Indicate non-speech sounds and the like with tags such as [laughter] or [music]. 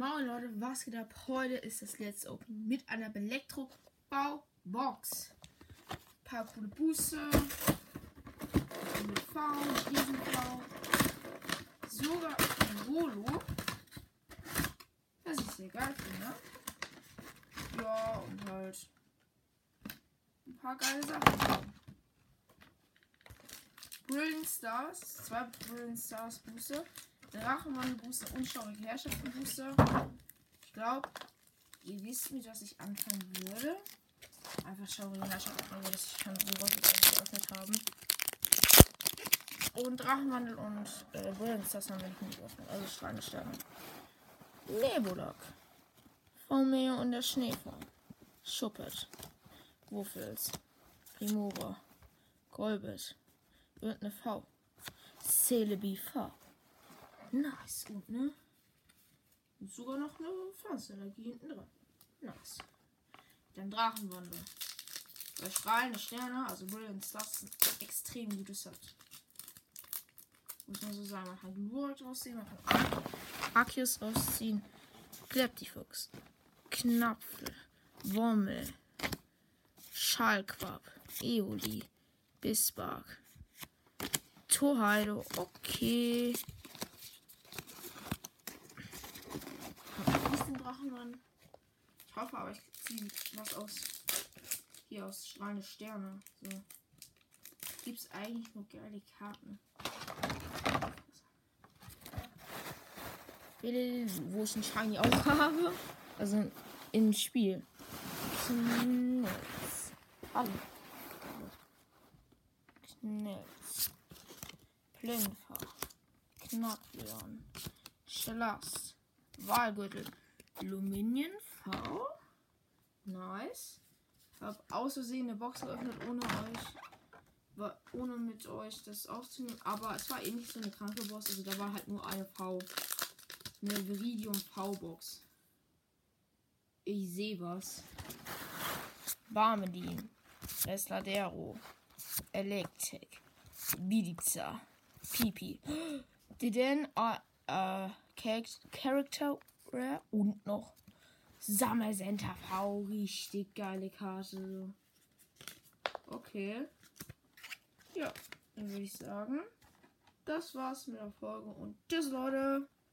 Moin Leute, was geht ab? Heute ist das letzte Open mit einer Elektro-Bau-Box. Ein paar coole Booster. Mit V, Riesenv. Sogar ein Rolo. Das ist sehr geil finde. Ja, und halt ein paar geile Sachen. Brilliant Stars, zwei Brilliant Stars Booster. Drachenmann-Booster und Schaurige Herrschaften-Booster. Ich glaube, ihr wisst, mit was ich anfangen würde. Einfach Schaurige Herrschaften, weil das schon sowas geöffnet haben. Und Drachenwandel und äh, Brilliance, das haben wir nicht geöffnet. Also Schweinesterne. Nebulok. Romeo und der Schneefall. Schuppet. Wuffels. Primora. Golbet. Und eine V. Celebi V. Nice, gut, ne? Und sogar noch eine Pflanzenergie hinten dran. Nice. Dann Drachenwandel. Bei strahlende Sterne, also Brilliant Stars, sind extrem gutes Set. Muss man so sagen. Man kann Glurak rausziehen, man kann Arceus rausziehen. Kleptifuchs. Knapfel. Wommel. Schallquab. Eoli. Bisbark. Torheido. Okay. Drachenmann. Ich hoffe aber, ich ziehe was aus. Hier aus strahlende Sterne. So. Gibt's eigentlich nur geile Karten. Wo ich einen Shiny auch habe. Also im Spiel. Knitz. Hallo. Knitz. Plinfer. Knackleon. Schlass. Wahlgürtel. Luminion V. Nice. Hab aus Versehen eine Box geöffnet, ohne euch. ohne mit euch das aufzunehmen. Aber es war eh nicht so eine kranke Box. Also da war halt nur eine V. Eine Viridium V-Box. Ich sehe was. Barmedin. Resladero. Electric. Bidiza. Pipi. [gasps] Didn't uh, uh, character Rare und noch Sammelcenter V. Richtig geile Karte. Okay. Ja, dann würde ich sagen, das war's mit der Folge und tschüss, Leute.